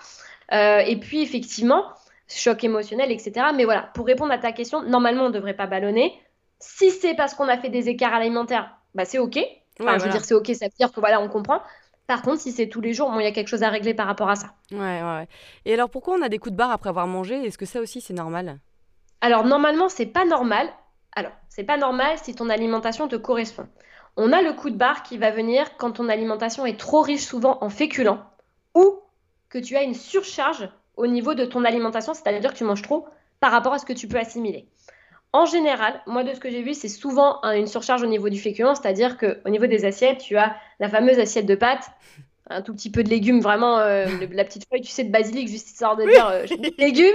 Euh, et puis effectivement, choc émotionnel, etc. Mais voilà, pour répondre à ta question, normalement on ne devrait pas ballonner. Si c'est parce qu'on a fait des écarts alimentaires, bah c'est ok. Enfin, je veux dire, c'est ok, ça veut dire que voilà, on comprend. Par contre, si c'est tous les jours, bon, il y a quelque chose à régler par rapport à ça. Ouais, ouais. Et alors, pourquoi on a des coups de barre après avoir mangé? Est-ce que ça aussi, c'est normal? Alors normalement, c'est pas normal. Alors, c'est pas normal si ton alimentation te correspond. On a le coup de barre qui va venir quand ton alimentation est trop riche souvent en féculents ou que tu as une surcharge au niveau de ton alimentation, c'est-à-dire que tu manges trop par rapport à ce que tu peux assimiler. En général, moi de ce que j'ai vu, c'est souvent une surcharge au niveau du féculent, c'est-à-dire qu'au niveau des assiettes, tu as la fameuse assiette de pâtes, un tout petit peu de légumes, vraiment euh, la petite feuille, tu sais, de basilic, juste histoire de dire euh, légumes,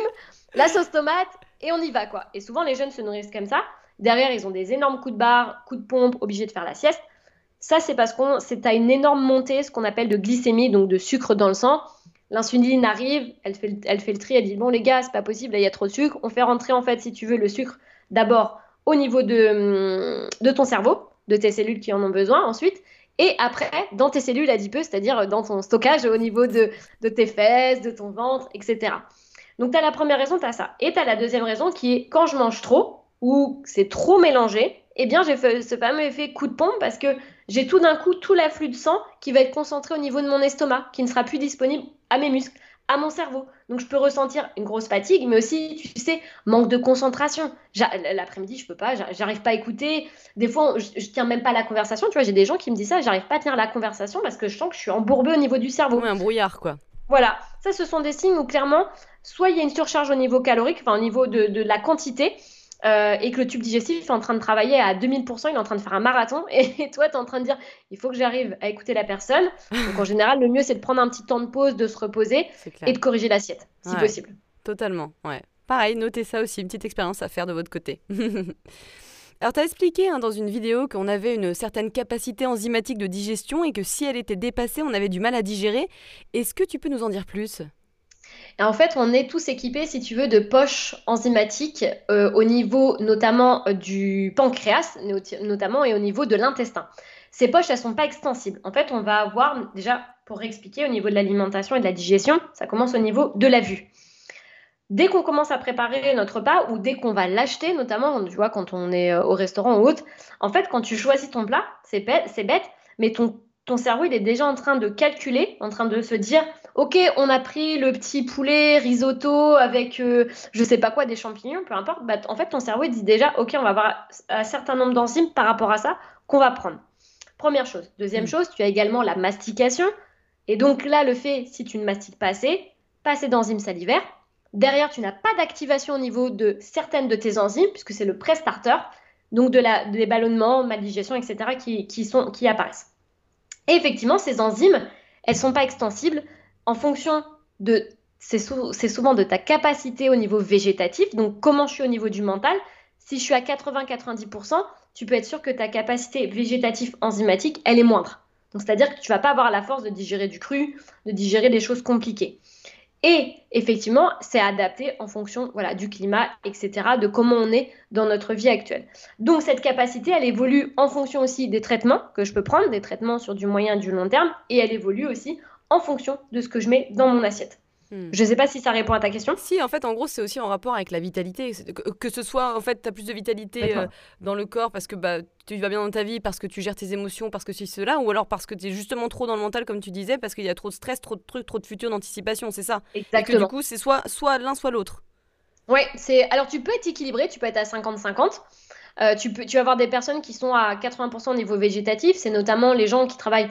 la sauce tomate et on y va quoi. Et souvent les jeunes se nourrissent comme ça. Derrière, ils ont des énormes coups de barre, coups de pompe, obligés de faire la sieste. Ça, c'est parce qu'on c'est à une énorme montée, ce qu'on appelle de glycémie, donc de sucre dans le sang. L'insuline arrive, elle fait, elle fait le tri, elle dit bon les gars, c'est pas possible, il y a trop de sucre. On fait rentrer en fait, si tu veux, le sucre d'abord au niveau de, ton cerveau, de tes cellules qui en ont besoin ensuite, et après dans tes cellules adipeuses, c'est-à-dire dans ton stockage au niveau de tes fesses, de ton ventre, etc. Donc, tu as la première raison, tu as ça. Et tu as la deuxième raison qui est quand je mange trop ou c'est trop mélangé, eh bien, j'ai fait ce fameux effet coup de pompe parce que j'ai tout d'un coup tout l'afflux de sang qui va être concentré au niveau de mon estomac, qui ne sera plus disponible à mes muscles. à mon cerveau. Donc je peux ressentir une grosse fatigue, mais aussi, tu sais, manque de concentration. L'après-midi, je peux pas, j'arrive pas à écouter. Des fois, je, je, tiens même pas la conversation. Tu vois, j'ai des gens qui me disent ça, j'arrive pas à tenir la conversation parce que je sens que je suis embourbée au niveau du cerveau. Oui, un brouillard, quoi. Voilà, ça, ce sont des signes où clairement, soit il y a une surcharge au niveau calorique, enfin au niveau de, de la quantité, euh, et que le tube digestif est en train de travailler à 2000%, il est en train de faire un marathon, et, toi, tu es en train de dire, il faut que j'arrive à écouter la personne. Donc en général, le mieux, c'est de prendre un petit temps de pause, de se reposer et de corriger l'assiette, si possible. Totalement, ouais. Pareil, notez ça aussi, une petite expérience à faire de votre côté. Alors, tu as expliqué hein, dans une vidéo qu'on avait une certaine capacité enzymatique de digestion et que si elle était dépassée, on avait du mal à digérer. Est-ce que tu peux nous en dire plus? Et en fait, on est tous équipés, si tu veux, de poches enzymatiques euh, au niveau notamment euh, du pancréas, notamment et au niveau de l'intestin. Ces poches, elles sont pas extensibles. En fait, on va avoir, déjà, pour expliquer, au niveau de l'alimentation et de la digestion, ça commence au niveau de la vue. Dès qu'on commence à préparer notre repas ou dès qu'on va l'acheter, notamment, tu vois, quand on est euh, au restaurant ou autre, en fait, quand tu choisis ton plat, c'est bête, mais ton, ton cerveau, il est déjà en train de calculer, en train de se dire, ok, on a pris le petit poulet risotto avec euh, je sais pas quoi, des champignons, peu importe. Bah, en fait, ton cerveau il dit déjà, ok, on va avoir un certain nombre d'enzymes par rapport à ça qu'on va prendre. Première chose. Deuxième mm. chose, tu as également la mastication. Et donc là, le fait, si tu ne mastiques pas assez, pas assez d'enzymes salivaires. Derrière, tu n'as pas d'activation au niveau de certaines de tes enzymes, puisque c'est le pré-starter, donc de la, des ballonnements, maldigestion, etc., qui, qui, sont, qui apparaissent. Et effectivement, ces enzymes, elles ne sont pas extensibles en fonction de, c'est souvent de ta capacité au niveau végétatif, donc comment je suis au niveau du mental? Si je suis à 80-90%, tu peux être sûr que ta capacité végétative enzymatique, elle est moindre. Donc, c'est-à-dire que tu vas pas avoir la force de digérer du cru, de digérer des choses compliquées. Et effectivement, c'est adapté en fonction voilà, du climat, etc., de comment on est dans notre vie actuelle. Donc cette capacité, elle évolue en fonction aussi des traitements que je peux prendre, des traitements sur du moyen et du long terme, et elle évolue aussi en fonction de ce que je mets dans mon assiette. Hmm. Je ne sais pas si ça répond à ta question. Si, en fait, en gros, c'est aussi en rapport avec la vitalité. Que, ce soit, en fait, tu as plus de vitalité euh, dans le corps parce que bah, tu vas bien dans ta vie, parce que tu gères tes émotions, parce que c'est cela, ou alors parce que tu es justement trop dans le mental, comme tu disais, parce qu'il y a trop de stress, trop de trucs, trop de futurs d'anticipation, c'est ça. Exactement. Et que du coup, c'est soit, soit l'un, soit l'autre. Oui, c'est. Alors, tu peux être équilibré, tu peux être à 50-50. Euh, tu, peux, tu vas avoir des personnes qui sont à 80% au niveau végétatif, c'est notamment les gens qui travaillent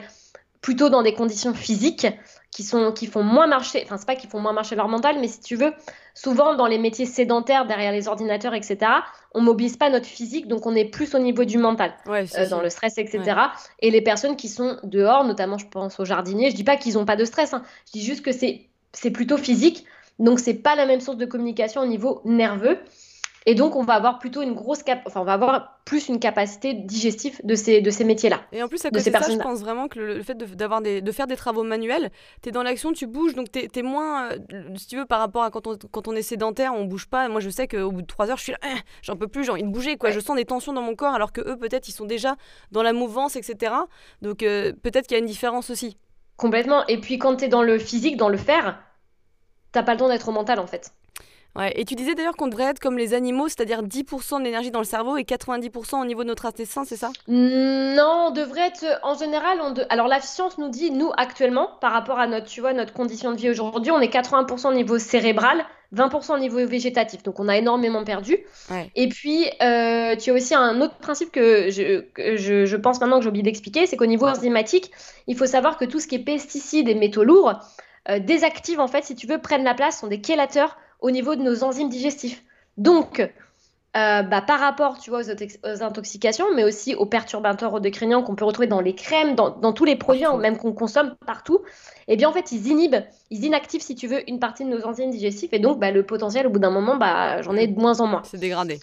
plutôt dans des conditions physiques qui, sont, qui font moins marcher, enfin c'est pas qu'ils font moins marcher leur mental, mais si tu veux, souvent dans les métiers sédentaires derrière les ordinateurs, etc., on mobilise pas notre physique, donc on est plus au niveau du mental, euh, dans le stress, etc. Et les personnes qui sont dehors, notamment je pense aux jardiniers, je dis pas qu'ils ont pas de stress, hein. je dis juste que c'est plutôt physique, donc c'est pas la même source de communication au niveau nerveux. Et donc, on va avoir plutôt une grosse cap enfin, on va avoir plus une capacité digestive de ces, de ces métiers-là. Et en plus, à côté de, ça, je pense vraiment que le, fait de, d'avoir des, de faire des travaux manuels, tu es dans l'action, tu bouges, donc tu es, moins, euh, si tu veux, par rapport à quand on, quand on est sédentaire, on bouge pas. Moi, je sais qu'au bout de trois heures, je suis là, hein, j'en peux plus, j'ai envie de bouger, quoi. Je sens des tensions dans mon corps, alors que eux, peut-être, ils sont déjà dans la mouvance, etc. Donc, euh, peut-être qu'il y a une différence aussi. Complètement. Et puis, quand tu es dans le physique, dans le faire, t'as pas le temps d'être au mental, en fait. Ouais, et tu disais d'ailleurs qu'on devrait être comme les animaux, c'est-à-dire 10% de l'énergie dans le cerveau et 90% au niveau de notre intestin, c'est ça? Non, on devrait être en général. On Alors la science nous dit, nous actuellement, par rapport à notre, tu vois, notre condition de vie aujourd'hui, on est 80% au niveau cérébral, 20% au niveau végétatif. Donc on a énormément perdu. Et puis euh, tu as aussi un autre principe que je, je, pense maintenant que j'ai oublié d'expliquer, c'est qu'au niveau enzymatique, il faut savoir que tout ce qui est pesticides et métaux lourds euh, désactivent en fait, si tu veux, prennent la place, sont des chélateurs au niveau de nos enzymes digestifs. Donc, euh, bah, par rapport tu vois, aux, intoxications, mais aussi aux perturbateurs endocriniens qu'on peut retrouver dans les crèmes, dans, tous les produits, hein, même qu'on consomme partout, eh bien en fait ils inhibent, ils inactivent si tu veux une partie de nos enzymes digestifs et donc bah, le potentiel au bout d'un moment, bah, j'en ai de moins en moins. C'est dégradé.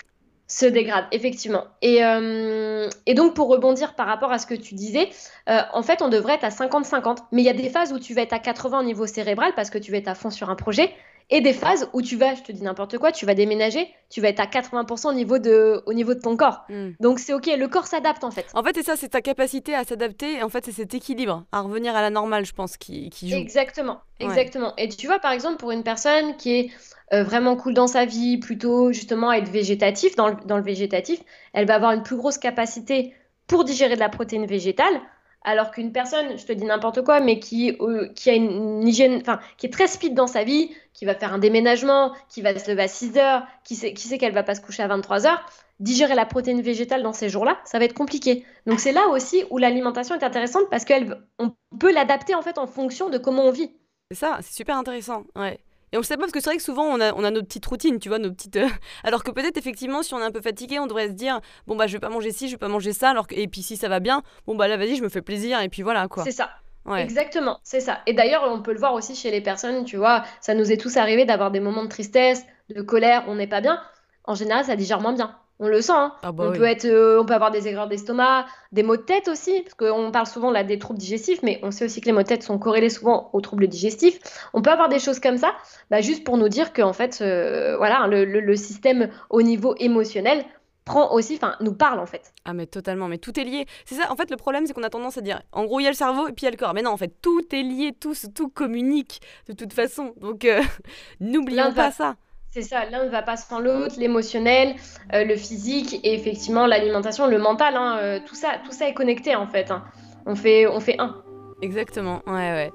Se dégrade, effectivement. Et, euh, et, donc pour rebondir par rapport à ce que tu disais, euh, en fait on devrait être à 50-50, mais il y a des phases où tu vas être à 80 au niveau cérébral parce que tu vas être à fond sur un projet, et des phases où tu vas, je te dis n'importe quoi, tu vas déménager, tu vas être à 80% au niveau de, au niveau de ton corps. Hmm. Donc c'est ok, le corps s'adapte en fait. En fait, c'est ça, c'est ta capacité à s'adapter, en fait, c'est cet équilibre, à revenir à la normale, je pense, qui, qui joue. Exactement, exactement. Et tu vois, par exemple, pour une personne qui est euh, vraiment cool dans sa vie, plutôt justement être végétatif, dans le, dans le végétatif, elle va avoir une plus grosse capacité pour digérer de la protéine végétale, alors qu'une personne, je te dis n'importe quoi, mais qui, euh, qui a une, hygiène, enfin, qui est très speed dans sa vie, qui va faire un déménagement, qui va se lever à 6 heures, qui sait, qui sait qu'elle va pas se coucher à 23 heures, digérer la protéine végétale dans ces jours-là, ça va être compliqué. Donc c'est là aussi où l'alimentation est intéressante parce qu'on peut l'adapter en fait en fonction de comment on vit. C'est ça, c'est super intéressant. Ouais. Et on le sait pas parce que c'est vrai que souvent on a, on a nos petites routines, tu vois, nos petites. Euh, alors que peut-être effectivement, si on est un peu fatigué, on devrait se dire bon bah je vais pas manger ci, je vais pas manger ça. Alors que... et puis si ça va bien, bon bah là vas-y, je me fais plaisir et puis voilà quoi. C'est ça. Ouais. Exactement, c'est ça. Et d'ailleurs, on peut le voir aussi chez les personnes, tu vois, ça nous est tous arrivé d'avoir des moments de tristesse, de colère, on n'est pas bien. En général, ça digère moins bien on le sent. Hein. Ah bah on, peut être, euh, on peut avoir des aigreurs d'estomac, des maux de tête aussi, parce qu'on parle souvent là des troubles digestifs, mais on sait aussi que les maux de tête sont corrélés souvent aux troubles digestifs. On peut avoir des choses comme ça, bah, juste pour nous dire que en fait, euh, voilà, le, système au niveau émotionnel prend aussi, enfin, nous parle en fait. Ah mais totalement, mais tout est lié. C'est ça, en fait, le problème, c'est qu'on a tendance à dire, en gros, il y a le cerveau et puis il y a le corps. Mais non, en fait, tout est lié, tout, tout communique de toute façon. Donc, euh, n'oublions pas ça. C'est ça, l'un ne va pas sans l'autre, l'émotionnel, euh, le physique et effectivement l'alimentation, le mental, hein, euh, tout, ça, tout ça est connecté en fait. Hein. On, fait on fait un. Exactement, ouais, ouais.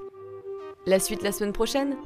La suite la semaine prochaine?